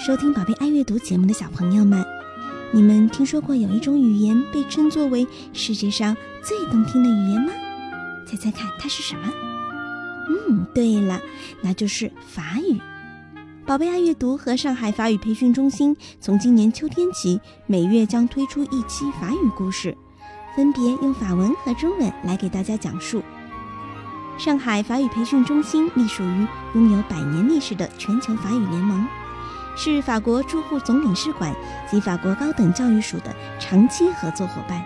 收听宝贝爱阅读节目的小朋友们，你们听说过有一种语言被称作为世界上最动听的语言吗？猜猜看，它是什么？嗯，对了，那就是法语。宝贝爱阅读和上海法语培训中心从今年秋天起，每月将推出一期法语故事，分别用法文和中文来给大家讲述。上海法语培训中心隶属于拥有百年历史的全球法语联盟，是法国驻沪总领事馆及法国高等教育署的长期合作伙伴。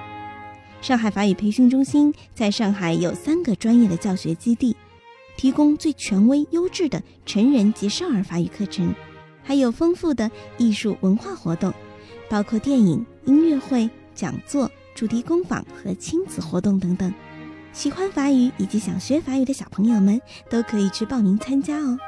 上海法语培训中心在上海有三个专业的教学基地，提供最权威、优质的成人及少儿法语课程，还有丰富的艺术文化活动，包括电影、音乐会、讲座、主题工坊和亲子活动等等。喜欢法语以及想学法语的小朋友们都可以去报名参加哦。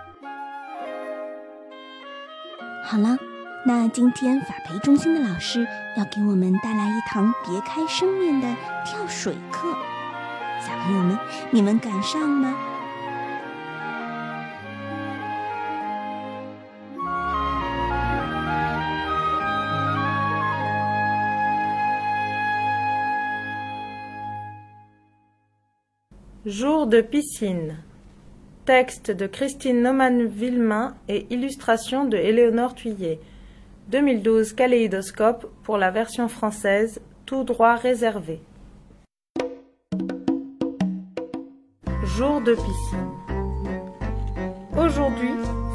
好了，那今天法培中心的老师要给我们带来一堂别开生面的跳水课，小朋友们，你们敢上吗？Jour de piscine. Texte de Christine Naumann-Villemain et illustration de Éléonore Thuillet. 2012 Kaléidoscope pour la version française, tout droit réservé. Jour de piscine. Aujourd'hui,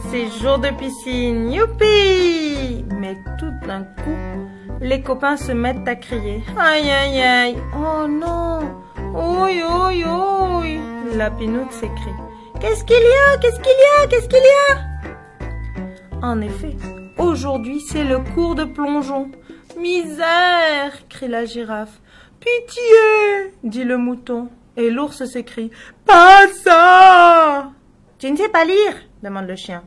c'est jour de piscine. Youpi Mais tout d'un coup, les copains se mettent à crier. Aïe aïe aïe Oh non oui, oui, oui La pinoute s'écrie. Qu'est-ce qu'il y a? Qu'est-ce qu'il y a? Qu'est-ce qu'il y a? En effet, aujourd'hui c'est le cours de plongeon. Misère crie la girafe. Pitié dit le mouton. Et l'ours s'écrie. Pas ça Tu ne sais pas lire? demande le chien.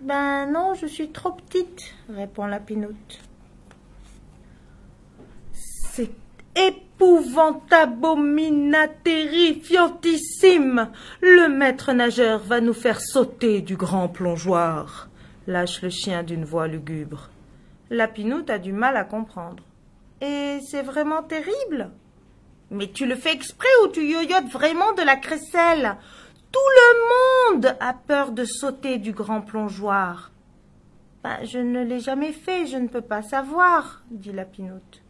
Ben non, je suis trop petite, répond la pinoute. C'est épouvantable, terrifiantissime. Le maître nageur va nous faire sauter du grand plongeoir, lâche le chien d'une voix lugubre. La pinoute a du mal à comprendre. Et c'est vraiment terrible. Mais tu le fais exprès ou tu yoyotes vraiment de la crécelle? Tout le monde a peur de sauter du grand plongeoir. Ben, je ne l'ai jamais fait, je ne peux pas savoir, dit la pinoute.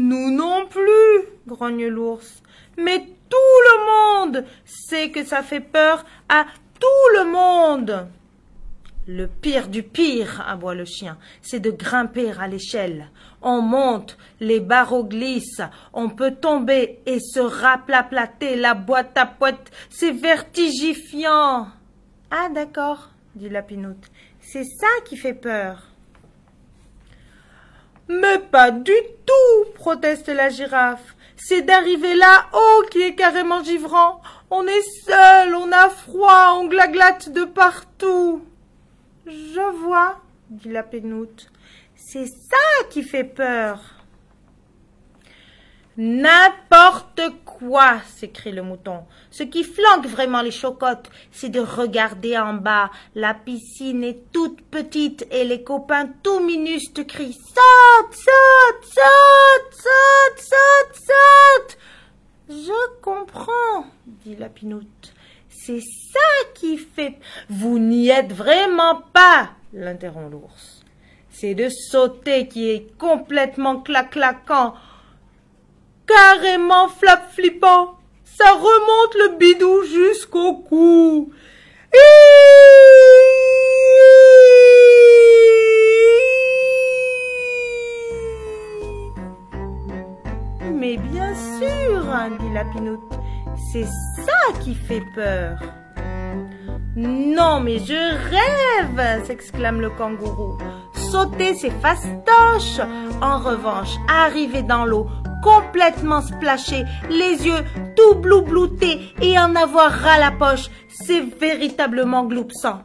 Nous non plus, grogne l'ours. Mais tout le monde sait que ça fait peur à tout le monde. Le pire du pire, aboie le chien, c'est de grimper à l'échelle. On monte, les barreaux glissent, on peut tomber et se raplaplater la boîte à poète, c'est vertigifiant. Ah d'accord, dit la pinoute, c'est ça qui fait peur. Mais pas du tout, proteste la girafe. C'est d'arriver là-haut qui est carrément givrant. On est seul, on a froid, on glaglatte de partout. Je vois, dit la pénoute. C'est ça qui fait peur. N'importe quoi, s'écrie le mouton. Ce qui flanque vraiment les chocottes, c'est de regarder en bas. La piscine est toute petite et les copains tout minustes crient Saute, saute, saute, saute, saute. Je comprends, dit la pinoute. C'est ça qui fait. Vous n'y êtes vraiment pas, l'interrompt l'ours. C'est de sauter qui est complètement claquant carrément flap flippant. Ça remonte le bidou jusqu'au cou. Mais bien sûr, dit la pinoute, c'est ça qui fait peur. Non, mais je rêve s'exclame le kangourou. Sauter, c'est fastoche. En revanche, arriver dans l'eau, complètement splashé, les yeux tout bloubloutés et en avoir ras la poche, c'est véritablement gloupsant.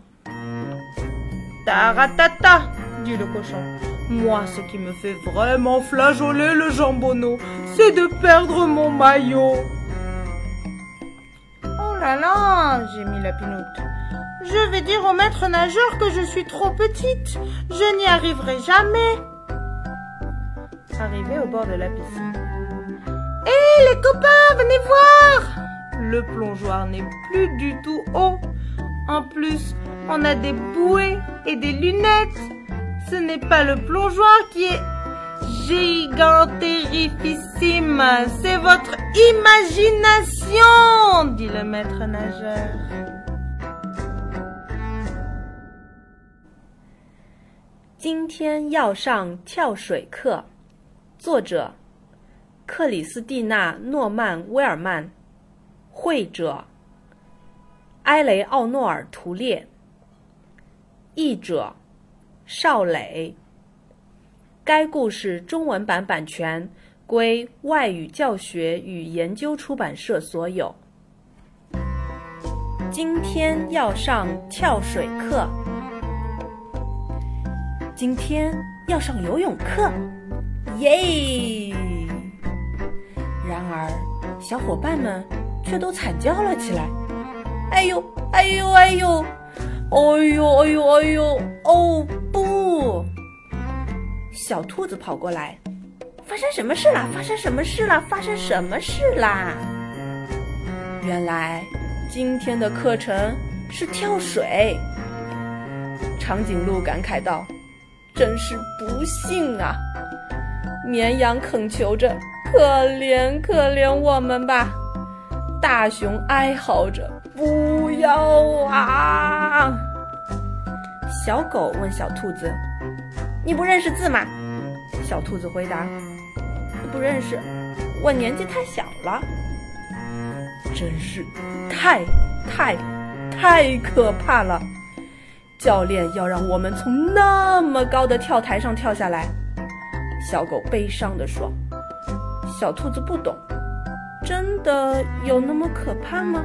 Taratata, dit le cochon. Moi, ce qui me fait vraiment flageoler le jambonneau, c'est de perdre mon maillot. Oh là là, mis la pinoute. Je vais dire au maître nageur que je suis trop petite. Je n'y arriverai jamais. Arrivé au bord de la piscine. Hé les copains, venez voir Le plongeoir n'est plus du tout haut. En plus, on a des bouées et des lunettes. Ce n'est pas le plongeoir qui est gigantérifissime. C'est votre imagination, dit le maître nageur. 今天要上跳水课，作者 克里斯蒂娜·诺曼·威尔曼，绘者埃雷奥诺尔·图列，译者邵磊。该故事中文版版权归外语教学与研究出版社所有。今天要上跳水课。今天要上游泳课，耶！然而，小伙伴们却都惨叫了起来：“哎呦，哎呦，哎呦，哎呦，哎呦，哎呦，哦不！”小兔子跑过来：“发生什么事啦？发生什么事啦？发生什么事啦？”原来，今天的课程是跳水。长颈鹿感慨道。真是不幸啊！绵羊恳求着：“可怜可怜我们吧！”大熊哀嚎着：“不要啊！”小狗问小兔子：“你不认识字吗？”小兔子回答：“不认识，我年纪太小了。”真是太太太可怕了！教练要让我们从那么高的跳台上跳下来，小狗悲伤地说：“小兔子不懂，真的有那么可怕吗？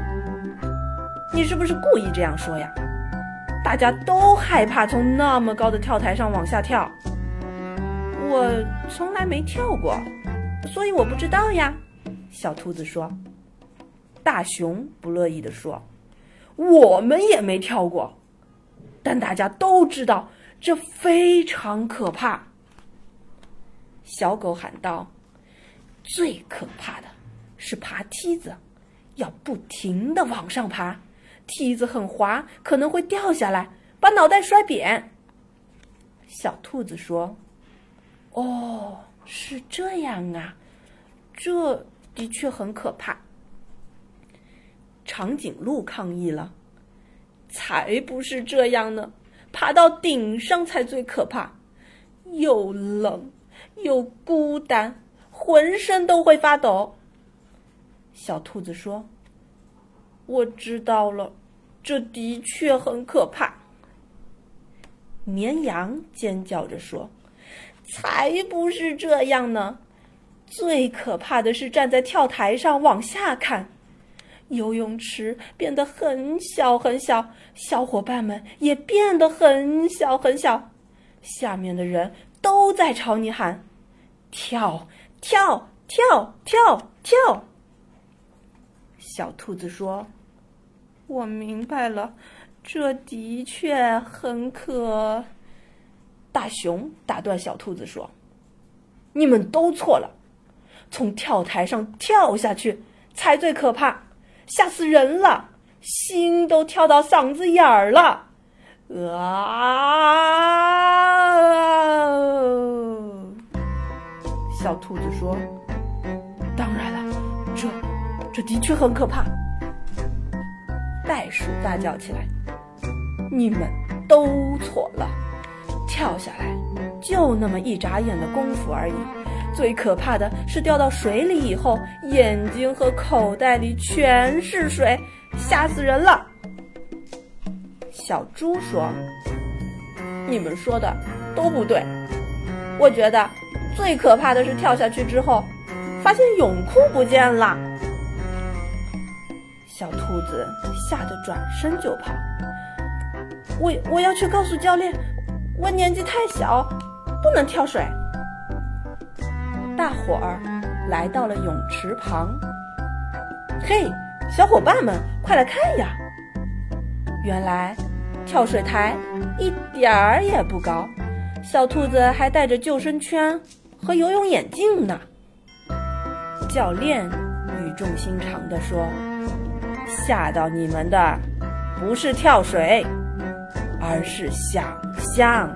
你是不是故意这样说呀？大家都害怕从那么高的跳台上往下跳。我从来没跳过，所以我不知道呀。”小兔子说。大熊不乐意地说：“我们也没跳过。”但大家都知道，这非常可怕。小狗喊道：“最可怕的是爬梯子，要不停的往上爬，梯子很滑，可能会掉下来，把脑袋摔扁。”小兔子说：“哦，是这样啊，这的确很可怕。”长颈鹿抗议了。才不是这样呢！爬到顶上才最可怕，又冷又孤单，浑身都会发抖。小兔子说：“我知道了，这的确很可怕。”绵羊尖叫着说：“才不是这样呢！最可怕的是站在跳台上往下看。”游泳池变得很小很小，小伙伴们也变得很小很小，下面的人都在朝你喊：“跳跳跳跳跳！”小兔子说：“我明白了，这的确很可。”大熊打断小兔子说：“你们都错了，从跳台上跳下去才最可怕。”吓死人了，心都跳到嗓子眼儿了，啊！小兔子说：“当然了，这这的确很可怕。”袋鼠大叫起来：“你们都错了，跳下来就那么一眨眼的功夫而已。”最可怕的是掉到水里以后，眼睛和口袋里全是水，吓死人了。小猪说：“你们说的都不对，我觉得最可怕的是跳下去之后，发现泳裤不见了。”小兔子吓得转身就跑。我我要去告诉教练，我年纪太小，不能跳水。大伙儿来到了泳池旁。嘿，小伙伴们，快来看呀！原来跳水台一点儿也不高，小兔子还带着救生圈和游泳眼镜呢。教练语重心长地说：“吓到你们的不是跳水，而是想象。”